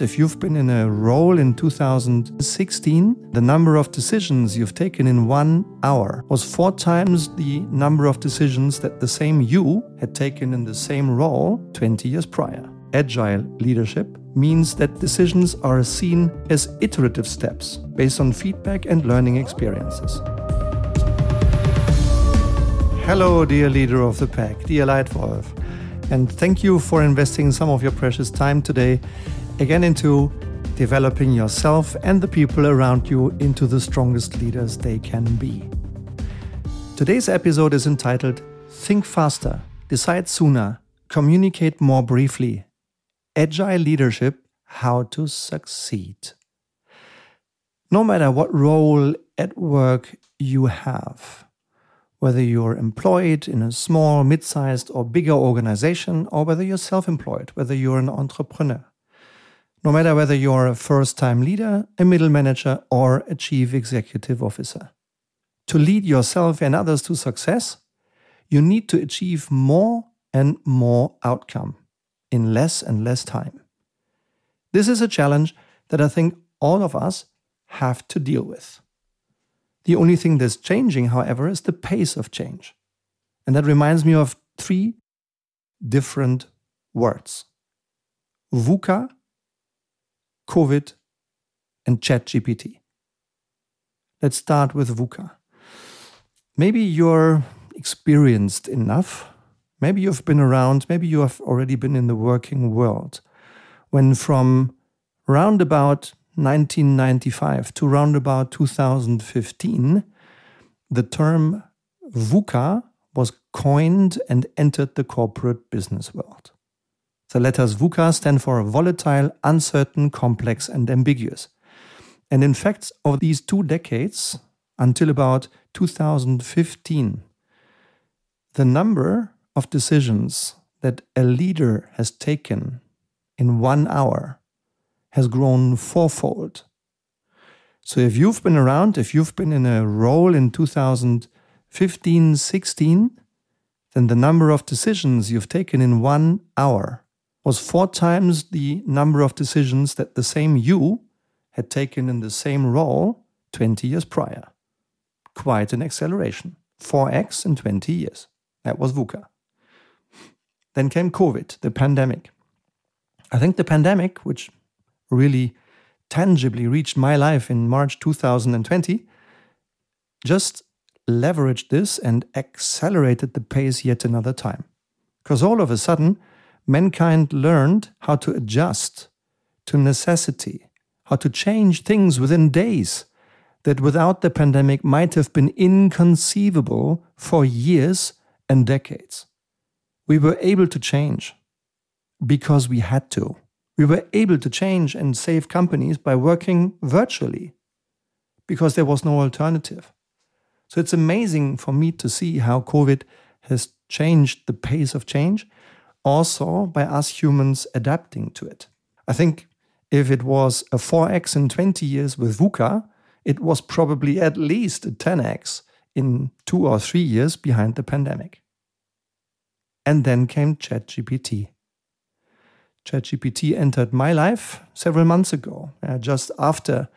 If you've been in a role in 2016, the number of decisions you've taken in one hour was four times the number of decisions that the same you had taken in the same role 20 years prior. Agile leadership means that decisions are seen as iterative steps based on feedback and learning experiences. Hello, dear leader of the pack, dear Leitwolf, and thank you for investing some of your precious time today again into developing yourself and the people around you into the strongest leaders they can be. Today's episode is entitled Think Faster, Decide Sooner, Communicate More Briefly Agile Leadership How to Succeed. No matter what role at work you have, whether you're employed in a small, mid sized, or bigger organization, or whether you're self employed, whether you're an entrepreneur, no matter whether you're a first time leader, a middle manager, or a chief executive officer. To lead yourself and others to success, you need to achieve more and more outcome in less and less time. This is a challenge that I think all of us have to deal with. The only thing that's changing, however, is the pace of change. And that reminds me of three different words VUCA COVID, and ChatGPT. Let's start with VUCA. Maybe you're experienced enough, maybe you've been around, maybe you have already been in the working world, when from round about 1995 to round about 2015, the term VUCA was coined and entered the corporate business world. The letters VUCA stand for volatile, uncertain, complex, and ambiguous. And in fact, over these two decades, until about 2015, the number of decisions that a leader has taken in one hour has grown fourfold. So if you've been around, if you've been in a role in 2015 16, then the number of decisions you've taken in one hour was four times the number of decisions that the same you had taken in the same role 20 years prior. Quite an acceleration. 4x in 20 years. That was VUCA. Then came COVID, the pandemic. I think the pandemic, which really tangibly reached my life in March 2020, just leveraged this and accelerated the pace yet another time. Because all of a sudden, mankind learned how to adjust to necessity, how to change things within days that without the pandemic might have been inconceivable for years and decades. We were able to change because we had to. We were able to change and save companies by working virtually because there was no alternative. So it's amazing for me to see how COVID has changed the pace of change also by us humans adapting to it. I think if it was a 4x in 20 years with VUCA, it was probably at least a 10x in two or three years behind the pandemic. And then came ChatGPT. ChatGPT entered my life several months ago, uh, just after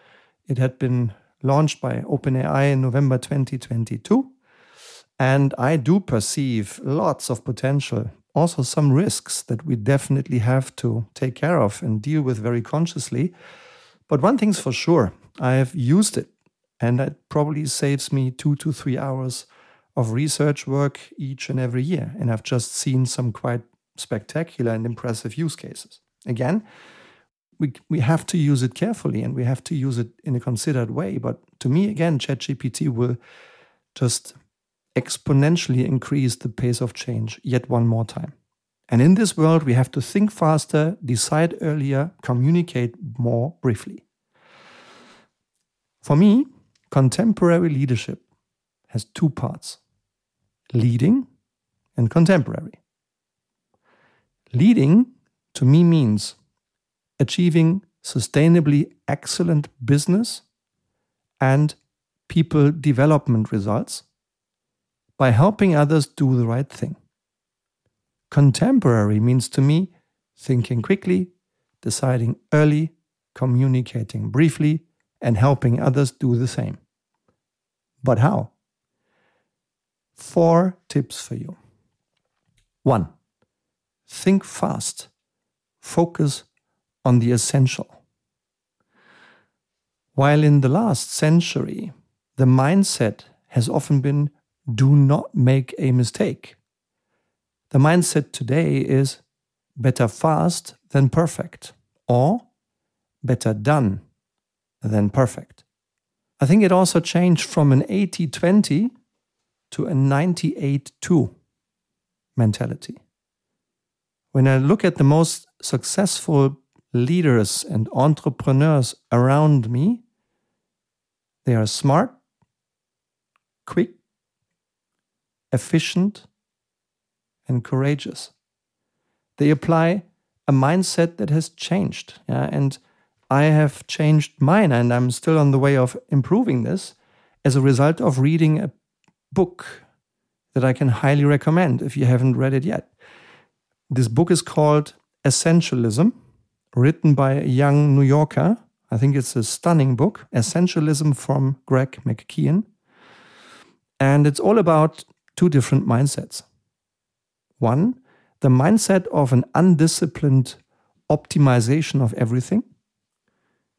it had been launched by OpenAI in November 2022. And I do perceive lots of potential also some risks that we definitely have to take care of and deal with very consciously. But one thing's for sure I have used it, and it probably saves me two to three hours of research work each and every year. And I've just seen some quite spectacular and impressive use cases. Again, we, we have to use it carefully and we have to use it in a considered way. But to me, again, ChatGPT will just exponentially increase the pace of change yet one more time. And in this world, we have to think faster, decide earlier, communicate more briefly. For me, contemporary leadership has two parts leading and contemporary. Leading to me means achieving sustainably excellent business and people development results by helping others do the right thing. Contemporary means to me thinking quickly, deciding early, communicating briefly, and helping others do the same. But how? Four tips for you. One, think fast, focus on the essential. While in the last century, the mindset has often been do not make a mistake. The mindset today is better fast than perfect, or better done than perfect. I think it also changed from an 80 20 to a 98 2 mentality. When I look at the most successful leaders and entrepreneurs around me, they are smart, quick, efficient, and courageous. They apply a mindset that has changed. Yeah? And I have changed mine, and I'm still on the way of improving this as a result of reading a book that I can highly recommend if you haven't read it yet. This book is called Essentialism, written by a young New Yorker. I think it's a stunning book, Essentialism from Greg McKeown. And it's all about two different mindsets. One, the mindset of an undisciplined optimization of everything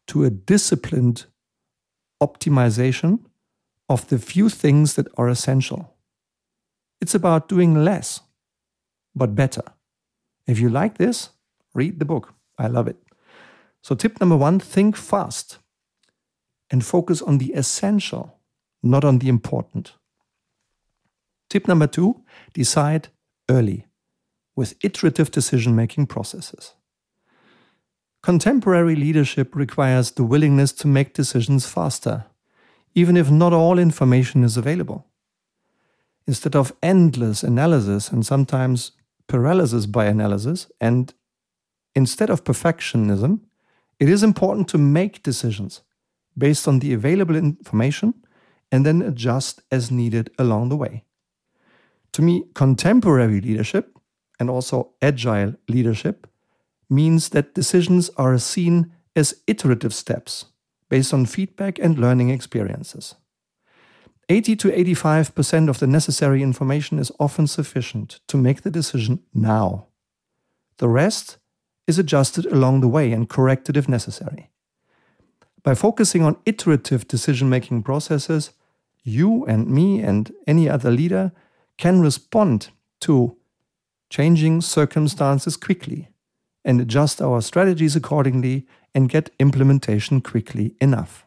to a disciplined optimization of the few things that are essential. It's about doing less, but better. If you like this, read the book. I love it. So, tip number one think fast and focus on the essential, not on the important. Tip number two decide early with iterative decision making processes. Contemporary leadership requires the willingness to make decisions faster, even if not all information is available. Instead of endless analysis and sometimes paralysis by analysis, and instead of perfectionism, it is important to make decisions based on the available information and then adjust as needed along the way. To me, contemporary leadership and also agile leadership means that decisions are seen as iterative steps based on feedback and learning experiences. 80 to 85% of the necessary information is often sufficient to make the decision now. The rest is adjusted along the way and corrected if necessary. By focusing on iterative decision making processes, you and me and any other leader can respond to changing circumstances quickly and adjust our strategies accordingly and get implementation quickly enough.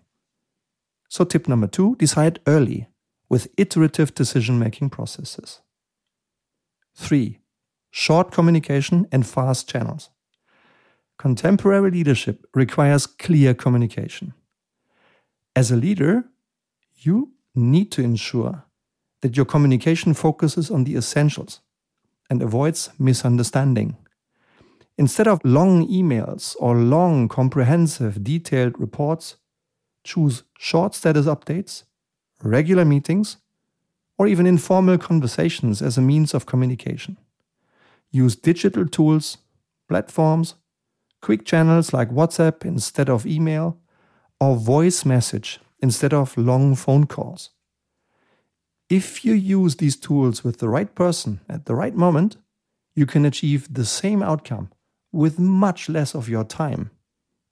So, tip number two decide early with iterative decision making processes. Three, short communication and fast channels. Contemporary leadership requires clear communication. As a leader, you need to ensure that your communication focuses on the essentials and avoids misunderstanding. Instead of long emails or long, comprehensive, detailed reports, choose short status updates, regular meetings, or even informal conversations as a means of communication. Use digital tools, platforms, quick channels like WhatsApp instead of email, or voice message instead of long phone calls. If you use these tools with the right person at the right moment, you can achieve the same outcome with much less of your time.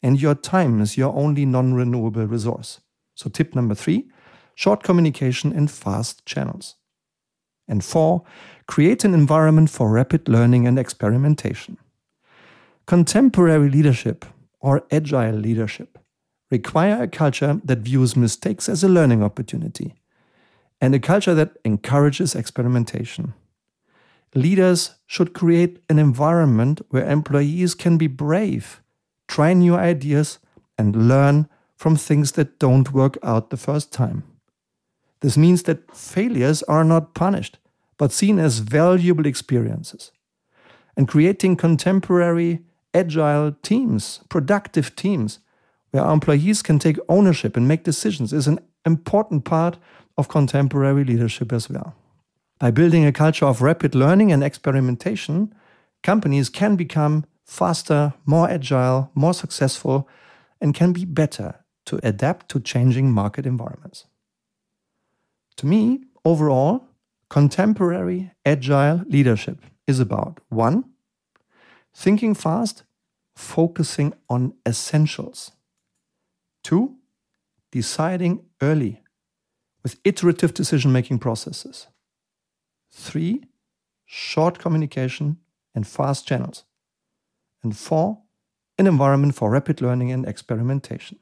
And your time is your only non renewable resource. So, tip number three short communication and fast channels. And four, create an environment for rapid learning and experimentation. Contemporary leadership or agile leadership require a culture that views mistakes as a learning opportunity and a culture that encourages experimentation. Leaders should create an environment where employees can be brave, try new ideas, and learn from things that don't work out the first time. This means that failures are not punished, but seen as valuable experiences. And creating contemporary, agile teams, productive teams, where employees can take ownership and make decisions is an important part of contemporary leadership as well. By building a culture of rapid learning and experimentation, companies can become faster, more agile, more successful, and can be better to adapt to changing market environments. To me, overall, contemporary agile leadership is about one, thinking fast, focusing on essentials. Two, deciding early with iterative decision making processes. Three, short communication and fast channels. And four, an environment for rapid learning and experimentation.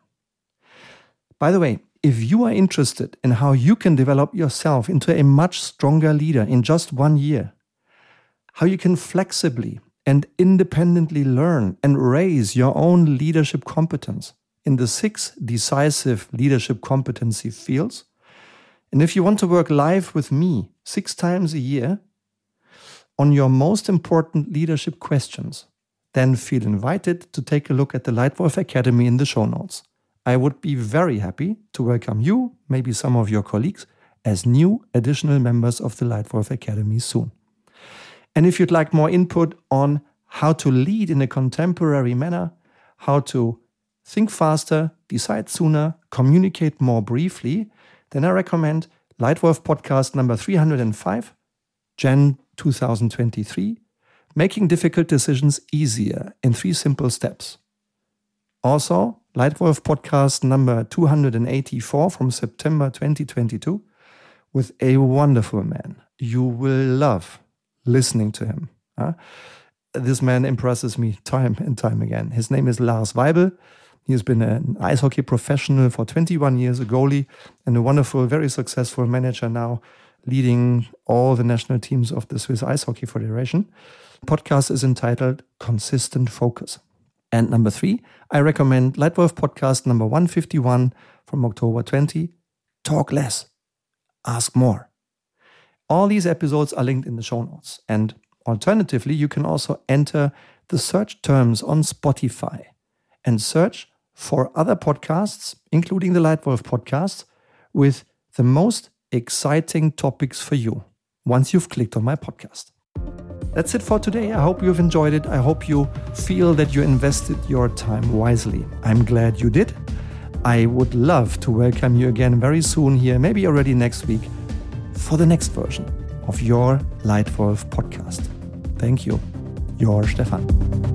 By the way, if you are interested in how you can develop yourself into a much stronger leader in just one year, how you can flexibly and independently learn and raise your own leadership competence in the six decisive leadership competency fields, and if you want to work live with me six times a year on your most important leadership questions, then feel invited to take a look at the Leitwolf Academy in the show notes. I would be very happy to welcome you, maybe some of your colleagues, as new additional members of the Leitwolf Academy soon. And if you'd like more input on how to lead in a contemporary manner, how to think faster, decide sooner, communicate more briefly, then I recommend Leitwolf podcast number 305, Jan 2023, Making Difficult Decisions Easier in Three Simple Steps. Also, Leitwolf podcast number 284 from September 2022 with a wonderful man. You will love listening to him. Uh, this man impresses me time and time again. His name is Lars Weibel. He has been an ice hockey professional for 21 years, a goalie, and a wonderful, very successful manager now, leading all the national teams of the Swiss Ice Hockey Federation. Podcast is entitled Consistent Focus. And number three, I recommend Leitwolf podcast number 151 from October 20 Talk Less, Ask More. All these episodes are linked in the show notes. And alternatively, you can also enter the search terms on Spotify and search for other podcasts, including the Leitwolf podcast, with the most exciting topics for you once you've clicked on my podcast. That's it for today. I hope you've enjoyed it. I hope you feel that you invested your time wisely. I'm glad you did. I would love to welcome you again very soon here, maybe already next week, for the next version of your Leitwolf podcast. Thank you. Your Stefan.